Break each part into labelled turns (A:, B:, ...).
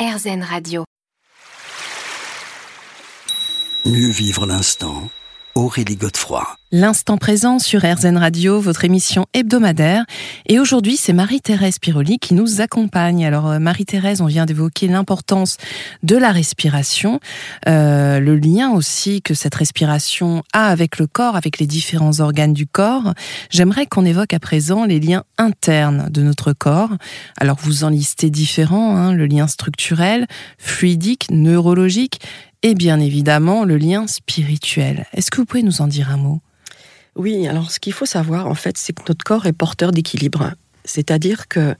A: RZN Radio.
B: Mieux vivre l'instant. Aurélie Godefroy.
C: L'instant présent sur RZN Radio, votre émission hebdomadaire. Et aujourd'hui, c'est Marie-Thérèse Piroli qui nous accompagne. Alors, euh, Marie-Thérèse, on vient d'évoquer l'importance de la respiration, euh, le lien aussi que cette respiration a avec le corps, avec les différents organes du corps. J'aimerais qu'on évoque à présent les liens internes de notre corps. Alors, vous en listez différents, hein, le lien structurel, fluidique, neurologique et bien évidemment le lien spirituel. Est-ce que vous pouvez nous en dire un mot?
D: Oui, alors ce qu'il faut savoir en fait, c'est que notre corps est porteur d'équilibre. C'est-à-dire que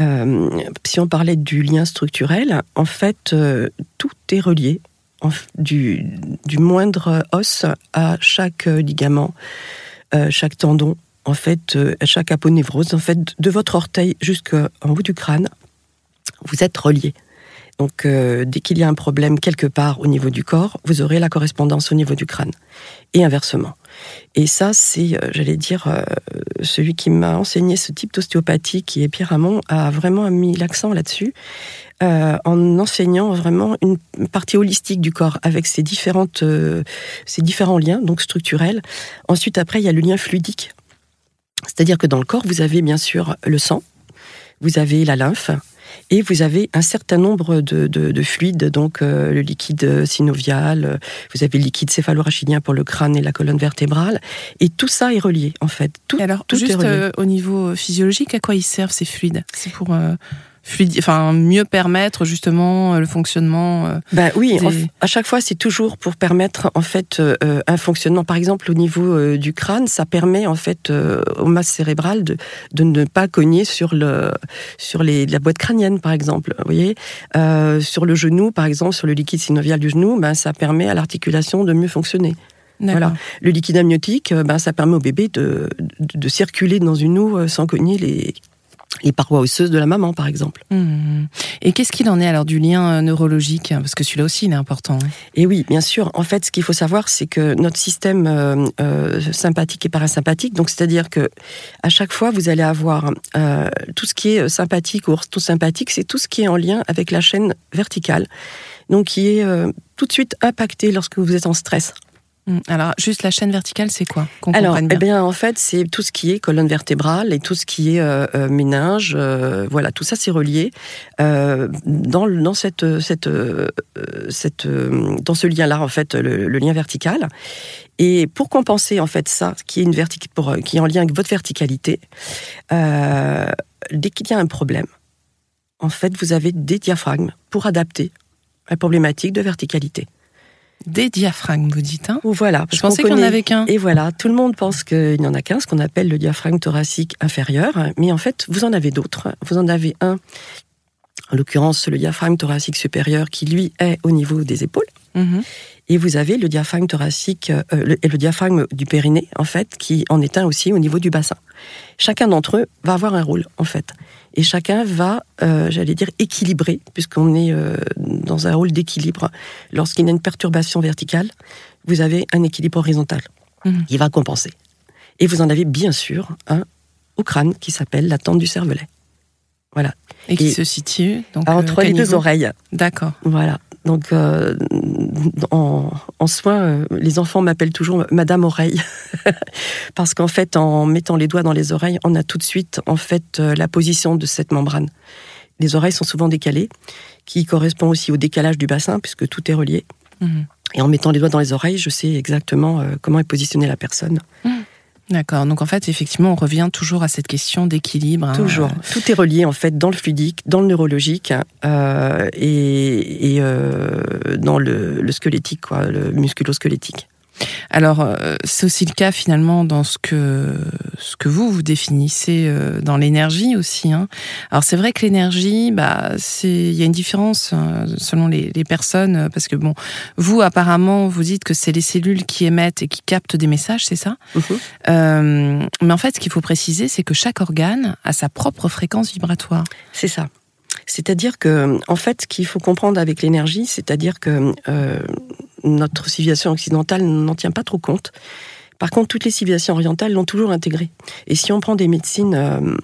D: euh, si on parlait du lien structurel, en fait, euh, tout est relié, du, moindre os à chaque ligament, euh, chaque tendon, en fait, à chaque aponévrose, en fait, de votre orteil jusqu'en haut du crâne, vous êtes reliés. Donc, euh, dès qu'il y a un problème quelque part au niveau du corps, vous aurez la correspondance au niveau du crâne. Et inversement. Et ça, c'est, euh, j'allais dire, euh, celui qui m'a enseigné ce type d'ostéopathie, qui est Pierre Ramon, a vraiment mis l'accent là-dessus, en enseignant vraiment une partie holistique du corps avec ses, différentes, ses différents liens, donc structurels. Ensuite, après, il y a le lien fluidique. C'est-à-dire que dans le corps, vous avez bien sûr le sang, vous avez la lymphe, et vous avez un certain nombre de, fluides, donc euh, le liquide synovial, vous avez le liquide céphalorachidien pour le crâne et la colonne vertébrale, et tout ça est relié en fait.
C: Tout, alors, juste euh, au niveau physiologique, à quoi ils servent ces fluides? C'est pour euh, enfin mieux permettre justement euh, le fonctionnement. Euh,
D: ben oui, à chaque fois c'est toujours pour permettre en fait euh, un fonctionnement. Par exemple au niveau du crâne, ça permet en fait aux masses cérébrales de, de ne pas cogner sur le sur les la boîte crânienne par exemple. Vous voyez, sur le genou par exemple, sur le liquide synovial du genou, ben ça permet à l'articulation de mieux fonctionner. Voilà. Le liquide amniotique, ben, ça permet au bébé de, de, de circuler dans une eau sans cogner les, les parois osseuses de la maman, par exemple.
C: Mmh. Et qu'est-ce qu'il en est alors du lien euh, neurologique? Parce que celui-là aussi, il est important. Hein.
D: Et oui, bien sûr. En fait, ce qu'il faut savoir, c'est que notre système euh, euh, sympathique et parasympathique, donc c'est-à-dire que à chaque fois, vous allez avoir tout ce qui est sympathique ou tout sympathique, c'est tout ce qui est en lien avec la chaîne verticale, donc qui est tout de suite impacté lorsque vous êtes en stress.
C: Mm. Alors, juste la chaîne verticale, c'est quoi
D: Alors, eh bien, en fait, c'est tout ce qui est colonne vertébrale et tout ce qui est euh, euh, méninge. Euh, voilà, tout ça, c'est relié dans, dans cette, cette, cette, dans ce lien-là, en fait, le, lien vertical. Et pour compenser, en fait, ça, qui est une pour, qui est en lien avec votre verticalité, dès qu'il y a un problème, en fait, vous avez des diaphragmes pour adapter la problématique de verticalité.
C: Des diaphragmes, vous dites hein?
D: Voilà.
C: Je pensais qu'il y en avait qu'un.
D: Et voilà, tout le monde pense qu'il n'y en a qu'un, ce qu'on appelle le diaphragme thoracique inférieur. Mais en fait, vous en avez d'autres. Vous en avez un, en l'occurrence le diaphragme thoracique supérieur, qui lui est au niveau des épaules. Mhm. Et vous avez le diaphragme thoracique euh, et le diaphragme du périnée, en fait, qui en est un aussi au niveau du bassin. Chacun d'entre eux va avoir un rôle, en fait et chacun va, euh, j'allais dire, équilibrer, puisqu'on est euh, dans un rôle d'équilibre. Lorsqu'il y a une perturbation verticale, vous avez un équilibre horizontal mhm. qui va compenser. Et vous en avez bien sûr un au crâne qui s'appelle la tente du cervelet. Voilà.
C: Et qui se situe donc,
D: entre euh, les deux oreilles.
C: D'accord.
D: Voilà. Donc, euh, en, en, soins, euh, les enfants m'appellent toujours Madame Oreille, parce qu'en fait, en mettant les doigts dans les oreilles, on a tout de suite en fait euh, la position de cette membrane. Les oreilles sont souvent décalées, qui correspond aussi au décalage du bassin, puisque tout est relié. Mhm. Et en mettant les doigts dans les oreilles, je sais exactement comment est positionnée la personne. Mhm.
C: D'accord. Donc en fait, effectivement, on revient toujours à cette question d'équilibre. Hein.
D: Toujours. Tout est relié en fait dans le fluidique, dans le neurologique euh, et, euh, dans le, le, squelettique, quoi, le musculo-squelettique.
C: Alors, euh, c'est aussi le cas finalement dans ce que ce que vous vous définissez euh, dans l'énergie aussi. Hein. Alors c'est vrai que l'énergie, bah c'est il y a une différence euh, selon les, personnes parce que bon, vous apparemment vous dites que c'est les cellules qui émettent et qui captent des messages, c'est ça? Mhm. mais en fait, ce qu'il faut préciser, c'est que chaque organe a sa propre fréquence vibratoire.
D: C'est ça. C'est-à-dire que, en fait, ce qu'il faut comprendre avec l'énergie, c'est-à-dire que notre civilisation occidentale n'en tient pas trop compte. Par contre, toutes les civilisations orientales l'ont toujours intégré. Et si on prend des médecines, euh,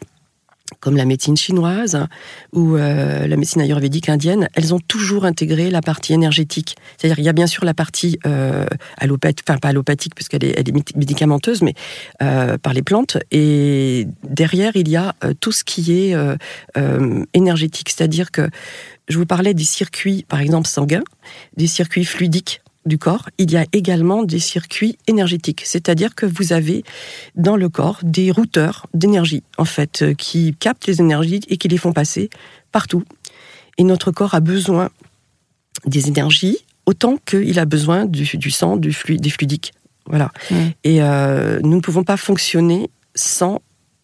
D: comme la médecine chinoise ou euh, la médecine ayurvédique indienne, elles ont toujours intégré la partie énergétique. C'est-à-dire, il y a bien sûr la partie euh, allopathique, enfin pas allopathique puisqu'elle est, médicamenteuse, mais euh, par les plantes. Et derrière, il y a tout ce qui est énergétique. C'est-à-dire que je vous parlais des circuits, par exemple sanguins, des circuits fluidiques du corps, il y a également des circuits énergétiques. C'est-à-dire que vous avez dans le corps des routeurs d'énergie, en fait, euh, qui captent les énergies et qui les font passer partout. Et notre corps a besoin des énergies autant qu'il a besoin du, du sang, du fluide, des fluidiques. Voilà. Et euh, nous ne pouvons pas fonctionner sans,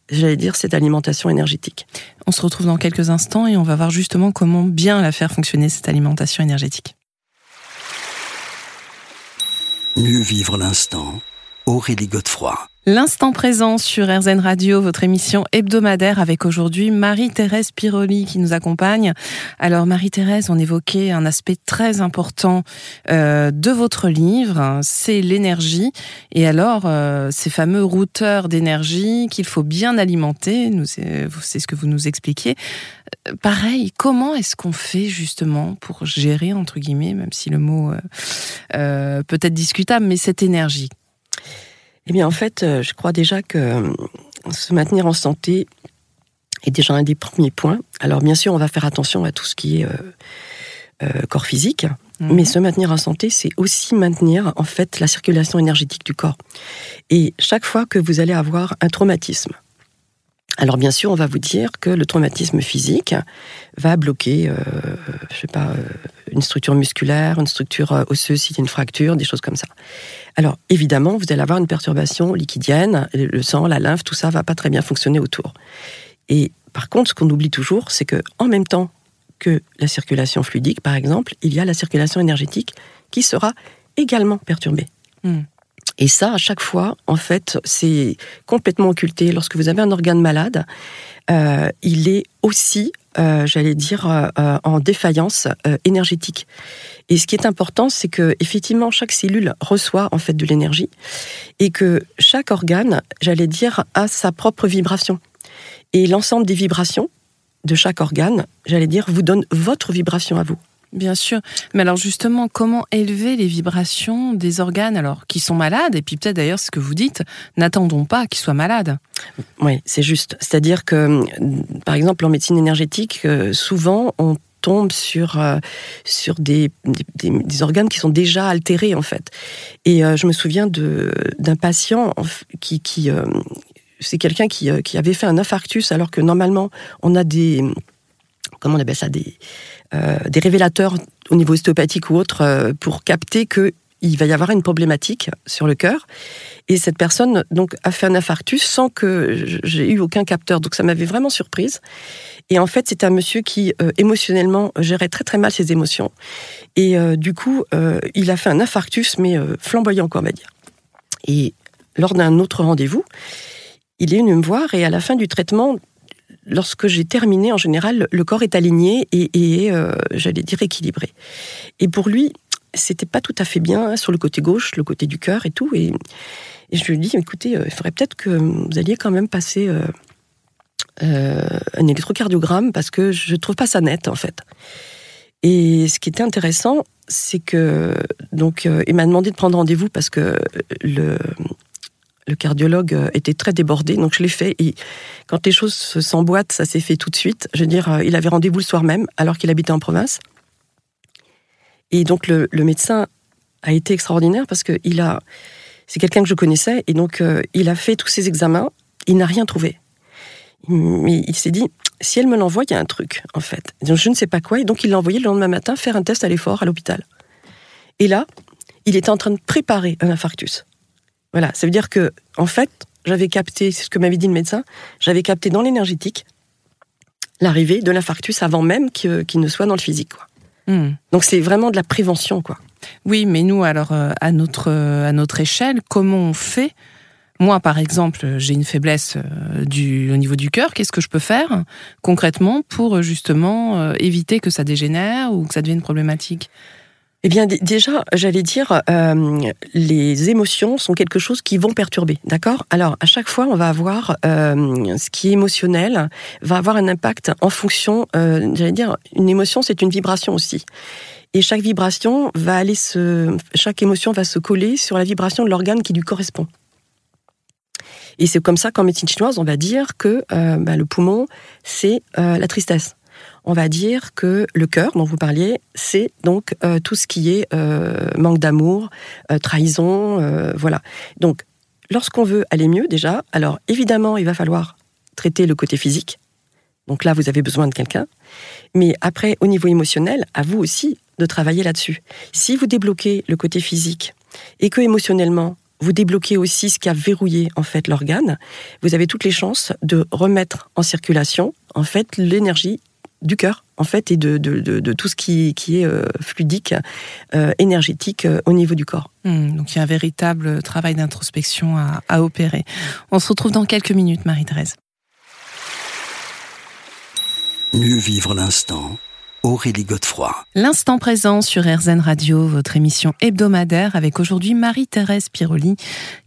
D: j'allais dire, cette alimentation énergétique.
C: On se retrouve dans quelques instants et on va voir justement comment bien la faire fonctionner, cette alimentation énergétique.
B: Mieux vivre l'instant. Aurélie Godefroy.
C: L'instant présent sur RZN Radio, votre émission hebdomadaire avec aujourd'hui Marie-Thérèse Piroli qui nous accompagne. Alors Marie-Thérèse, on évoquait un aspect très important euh, de votre livre, c'est l'énergie. Et alors, euh, ces fameux routeurs d'énergie qu'il faut bien alimenter, c'est ce que vous nous expliquiez. Euh, Pareil, comment est-ce qu'on fait justement pour gérer, entre guillemets, même si le mot euh, peut être discutable, mais cette énergie?
D: Eh bien, en fait, euh, je crois déjà que euh, se maintenir en santé est déjà un des premiers points. Alors, bien sûr, on va faire attention à tout ce qui est euh, euh, corps physique,
C: Mhm.
D: mais se maintenir en santé, c'est aussi maintenir en fait la circulation énergétique du corps. Et chaque fois que vous allez avoir un traumatisme, alors bien sûr, on va vous dire que le traumatisme physique va bloquer, euh, je sais pas, euh, une structure musculaire, une structure euh, osseuse s'il y a une fracture, des choses comme ça. Alors évidemment, vous allez avoir une perturbation liquidienne, le sang, la lymphe, tout ça va pas très bien fonctionner autour. Et par contre, ce qu'on oublie toujours, c'est que en même temps que la circulation fluidique, par exemple, il y a la circulation énergétique qui sera également perturbée.
C: Hmm.
D: Et ça, à chaque fois, en fait, c'est complètement occulté. Lorsque vous avez un organe malade, euh, il est aussi, euh, j'allais dire, euh, en défaillance énergétique. Et ce qui est important, c'est que effectivement, chaque cellule reçoit en fait de l'énergie et que chaque organe, j'allais dire, a sa propre vibration. Et l'ensemble des vibrations de chaque organe, j'allais dire, vous donne votre vibration à vous.
C: Bien sûr. Mais alors justement, comment élever les vibrations des organes alors qui sont malades Et puis peut-être d'ailleurs ce que vous dites, n'attendons pas qu'ils soient malades?
D: Oui, c'est juste. C'est-à-dire que, par exemple, en médecine énergétique, euh, souvent, on tombe sur, euh, sur des, des, organes qui sont déjà altérés, en fait. Et euh, je me souviens d'un patient qui... qui c'est quelqu'un qui, qui avait fait un infarctus alors que normalement on a des comment on appelle ça des des révélateurs au niveau ostéopathique ou autre euh, pour capter que il va y avoir une problématique sur le cœur et cette personne donc a fait un infarctus sans que j'ai eu aucun capteur. Donc ça m'avait vraiment surprise. Et en fait, c'est un monsieur qui euh, émotionnellement gérait très très mal ses émotions. Et euh, du coup, euh, il a fait un infarctus, mais euh, flamboyant, quoi, on va dire. Et lors d'un autre rendez-vous, il est venu me voir et à la fin du traitement, lorsque j'ai terminé, en général, le corps est aligné et, euh, j'allais dire équilibré. Et pour lui, c'était pas tout à fait bien hein, sur le côté gauche, le côté du cœur et tout. Et, je lui ai dit, écoutez, euh, il faudrait peut-être que vous alliez quand même passer euh, un électrocardiogramme parce que je trouve pas ça net en fait. Et ce qui était intéressant, c'est que donc il m'a demandé de prendre rendez-vous parce que le le cardiologue euh, était très débordé, donc je l'ai fait. Et quand les choses se- s'emboîtent, ça s'est fait tout de suite. Je veux dire, euh, il avait rendez-vous le soir même, alors qu'il habitait en province. Et donc le, le médecin a été extraordinaire parce que il a, c'est quelqu'un que je connaissais, et donc euh, il a fait tous ses examens, il n'a rien trouvé. Mais il s'est dit, si elle me l'envoie, il y a un truc, en fait. Donc, je ne sais pas quoi, et donc il l'a envoyé le lendemain matin faire un test à l'effort à l'hôpital. Et là, il était en train de préparer un infarctus. Voilà, ça veut dire que, en fait, j'avais capté, c'est ce que m'avait dit le médecin, j'avais capté dans l'énergétique l'arrivée de l'infarctus avant même qu'il ne soit dans le physique. Quoi.
C: Hmm.
D: Donc c'est vraiment de la prévention, quoi.
C: Oui, mais nous, alors, euh, à notre, euh, à notre échelle, comment on fait? Moi, par exemple, j'ai une faiblesse euh, du, au niveau du cœur. Qu'est-ce que je peux faire concrètement pour justement éviter que ça dégénère ou que ça devienne problématique?
D: Eh bien, déjà, j'allais dire, euh, les émotions sont quelque chose qui vont perturber, d'accord? Alors, à chaque fois, on va avoir euh, ce qui est émotionnel va avoir un impact en fonction, euh, j'allais dire, une émotion, c'est une vibration aussi. Et chaque vibration va aller se, chaque émotion va se coller sur la vibration de l'organe qui lui correspond. Et c'est comme ça qu'en médecine chinoise, on va dire que bah, le poumon, c'est la tristesse on va dire que le cœur dont vous parliez, c'est donc euh, tout ce qui est euh, manque d'amour, euh, trahison, voilà. Donc, lorsqu'on veut aller mieux déjà, alors évidemment, il va falloir traiter le côté physique. Donc là, vous avez besoin de quelqu'un. Mais après, au niveau émotionnel, à vous aussi de travailler là-dessus. Si vous débloquez le côté physique et que émotionnellement, vous débloquez aussi ce qui a verrouillé en fait l'organe, vous avez toutes les chances de remettre en circulation en fait l'énergie du cœur, en fait, et de, de, tout ce qui, qui est euh, fluidique, euh, énergétique euh, au niveau du corps.
C: Hmm, donc il y a un véritable travail d'introspection à, à opérer. On se retrouve dans quelques minutes, Marie-Thérèse.
B: Mieux vivre l'instant
C: L'instant présent sur RZN Radio, votre émission hebdomadaire avec aujourd'hui Marie-Thérèse Piroli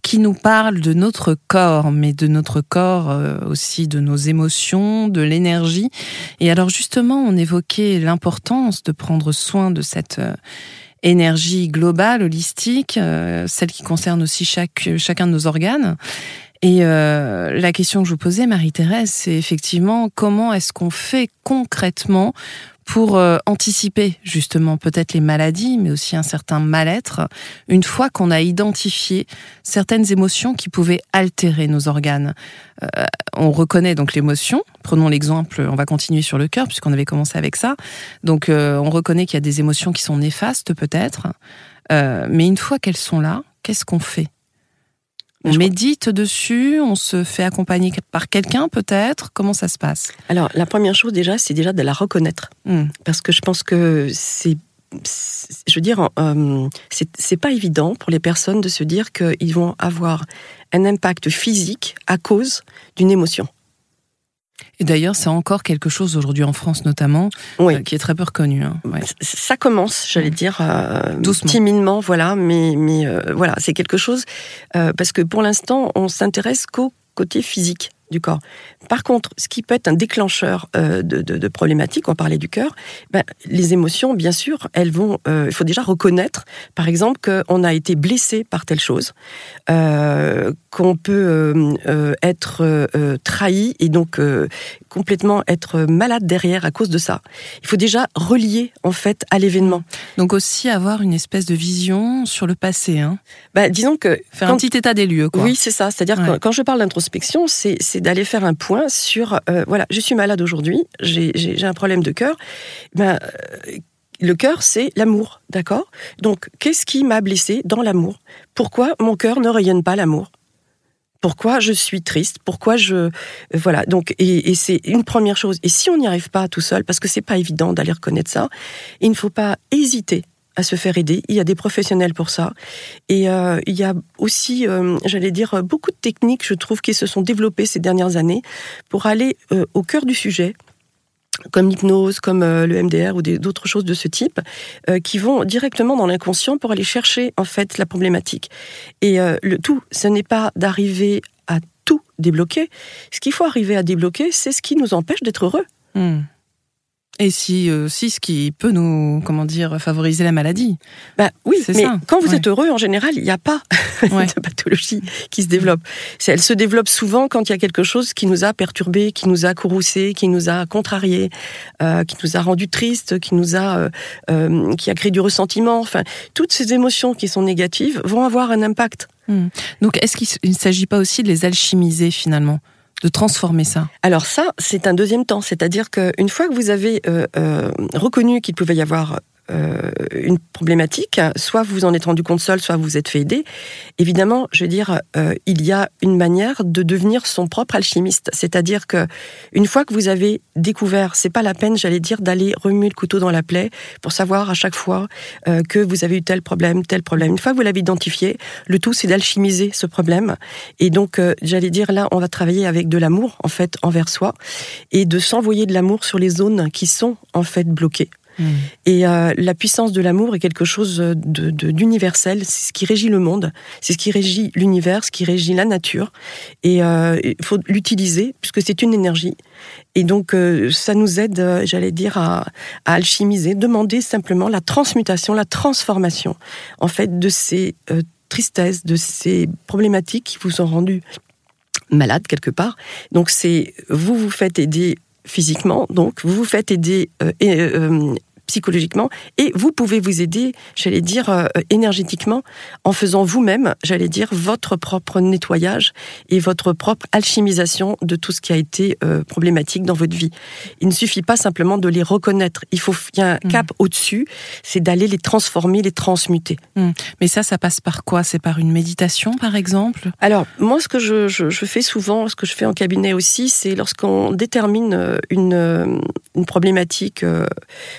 C: qui nous parle de notre corps, mais de notre corps euh, aussi, de nos émotions, de l'énergie. Et alors justement, on évoquait l'importance de prendre soin de cette euh, énergie globale, holistique, euh, celle qui concerne aussi chaque, chacun de nos organes. Et euh, la question que je vous posais, Marie-Thérèse, c'est effectivement comment est-ce qu'on fait concrètement pour euh, anticiper justement peut-être les maladies, mais aussi un certain mal-être, une fois qu'on a identifié certaines émotions qui pouvaient altérer nos organes. Euh, on reconnaît donc l'émotion. Prenons l'exemple, on va continuer sur le cœur puisqu'on avait commencé avec ça. Donc euh, on reconnaît qu'il y a des émotions qui sont néfastes peut-être, mais une fois qu'elles sont là, qu'est-ce qu'on fait? On médite dessus, on se fait accompagner par quelqu'un peut-être? Comment ça se passe?
D: Alors la première chose déjà, c'est déjà de la reconnaître. Hmm. Parce que je pense que c'est je veux dire, euh, c'est pas évident pour les personnes de se dire qu'ils vont avoir un impact physique à cause d'une émotion.
C: Et d'ailleurs, c'est encore quelque chose aujourd'hui en France notamment, euh, qui est très peu reconnu. Hein.
D: Ça commence, j'allais dire, euh, Doucement. timidement, voilà, mais, mais euh, voilà, c'est quelque chose, parce que pour l'instant, on s'intéresse qu'au côté physique du corps. Par contre, ce qui peut être un déclencheur euh, de, de, de, problématiques, on parlait du cœur, ben, les émotions, bien sûr, elles vont. Euh, il faut déjà reconnaître, par exemple, qu'on a été blessé par telle chose, euh, qu'on peut être trahi et donc complètement être malade derrière à cause de ça. Il faut déjà relier en fait à l'événement.
C: Donc aussi avoir une espèce de vision sur le passé. Hein.
D: Ben, disons que
C: faire un petit état des lieux. Quoi.
D: Oui, c'est ça. C'est-à-dire que quand je parle d'introspection, c'est d'aller faire un point sur, euh, voilà, je suis malade aujourd'hui, j'ai un problème de cœur. Ben, euh, le cœur, c'est l'amour, d'accord? Donc, qu'est-ce qui m'a blessé dans l'amour? Pourquoi mon cœur ne rayonne pas l'amour? Pourquoi je suis triste? Pourquoi je euh, voilà donc et, et c'est une première chose. Et si on n'y arrive pas tout seul, parce que c'est pas évident d'aller reconnaître ça, il ne faut pas hésiter à se faire aider. Il y a des professionnels pour ça. Et euh, il y a aussi, euh, j'allais dire, beaucoup de techniques, je trouve, qui se sont développées ces dernières années pour aller euh, au cœur du sujet comme l'hypnose, comme le MDR ou d'autres choses de ce type, qui vont directement dans l'inconscient pour aller chercher en fait la problématique. Et le tout, ce n'est pas d'arriver à tout débloquer. Ce qu'il faut arriver à débloquer, c'est ce qui nous empêche d'être heureux. Hmm.
C: Et si aussi euh, ce qui peut nous, comment dire, favoriser la maladie.
D: Bah oui, mais quand vous êtes heureux, en général, il n'y a pas de pathologie qui se développe. Elle se développe souvent quand il y a quelque chose qui nous a perturbé, qui nous a courroucé, qui nous a contrarié, euh, qui nous a rendu triste, qui nous a, euh, euh, qui a créé du ressentiment. Enfin, toutes ces émotions qui sont négatives vont avoir un impact.
C: Hmm. Donc, est-ce qu'il ne s'agit pas aussi de les alchimiser finalement? De transformer ça
D: Alors ça, c'est un deuxième temps. C'est-à-dire qu'une fois que vous avez euh, euh, reconnu qu'il pouvait y avoir euh, une problématique, soit vous en êtes rendu compte seul, soit vous vous êtes fait aider. Évidemment, je veux dire, euh, il y a une manière de devenir son propre alchimiste. C'est-à-dire que une fois que vous avez découvert, c'est pas la peine, j'allais dire, d'aller remuer le couteau dans la plaie pour savoir à chaque fois euh, que vous avez eu tel problème, tel problème. Une fois que vous l'avez identifié, le tout c'est d'alchimiser ce problème. Et donc, j'allais dire, là, on va travailler avec de l'amour en fait envers soi et de s'envoyer de l'amour sur les zones qui sont en fait bloquées. Et euh, la puissance de l'amour est quelque chose d'universel. C'est ce qui régit le monde, c'est ce qui régit l'univers, ce qui régit la nature. Et euh, il faut l'utiliser puisque c'est une énergie. Et donc, euh, ça nous aide, j'allais dire, à, alchimiser, demander simplement la transmutation, la transformation, en fait, de ces tristesses, de ces problématiques qui vous ont rendu malade quelque part. Donc c'est vous vous faites aider physiquement, donc vous vous faites aider euh, psychologiquement et vous pouvez vous aider, j'allais dire, euh, énergétiquement en faisant vous-même, j'allais dire, votre propre nettoyage et votre propre alchimisation de tout ce qui a été euh, problématique dans votre vie. Il ne suffit pas simplement de les reconnaître. Il faut il y a un mmh. cap au-dessus, c'est d'aller les transformer, les transmuter.
C: Mmh. Mais ça, ça passe par quoi? C'est par une méditation, par exemple?
D: Alors, moi, ce que je, je, je, fais souvent, ce que je fais en cabinet aussi, c'est lorsqu'on détermine euh, une, une problématique,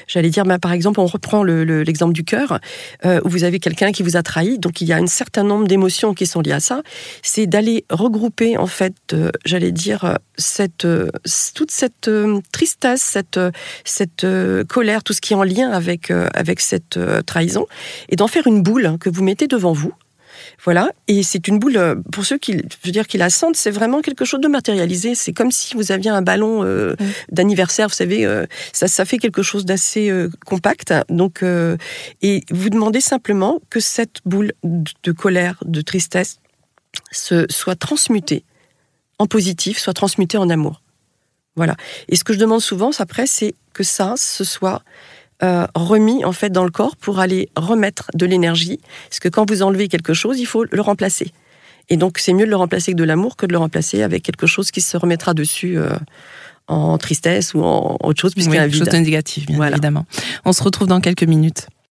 D: j'allais dire, bah, par exemple, on reprend l'exemple du cœur, euh, où vous avez quelqu'un qui vous a trahi, donc il y a un certain nombre d'émotions qui sont liées à ça. C'est d'aller regrouper, en fait, euh, j'allais dire, euh, toute cette tristesse, cette, cette colère, tout ce qui est en lien avec, avec cette trahison, et d'en faire une boule que vous mettez devant vous. Voilà, et c'est une boule, euh, pour ceux qui, je veux dire, qui la sentent, c'est vraiment quelque chose de matérialisé. C'est comme si vous aviez un ballon euh, d'anniversaire, vous savez, euh, ça, ça fait quelque chose d'assez compact. Donc, et vous demandez simplement que cette boule de colère, de tristesse, se, soit transmutée en positif, soit transmutée en amour. Voilà. Et ce que je demande souvent après, c'est que ça, ce soit euh, remis en fait dans le corps pour aller remettre de l'énergie. Parce que quand vous enlevez quelque chose, il faut le remplacer. Et donc c'est mieux de le remplacer avec de l'amour que de le remplacer avec quelque chose qui se remettra dessus euh, en tristesse ou en autre chose
C: puisqu'il y a un vide. chose de négatif, bien évidemment. On se retrouve dans quelques minutes.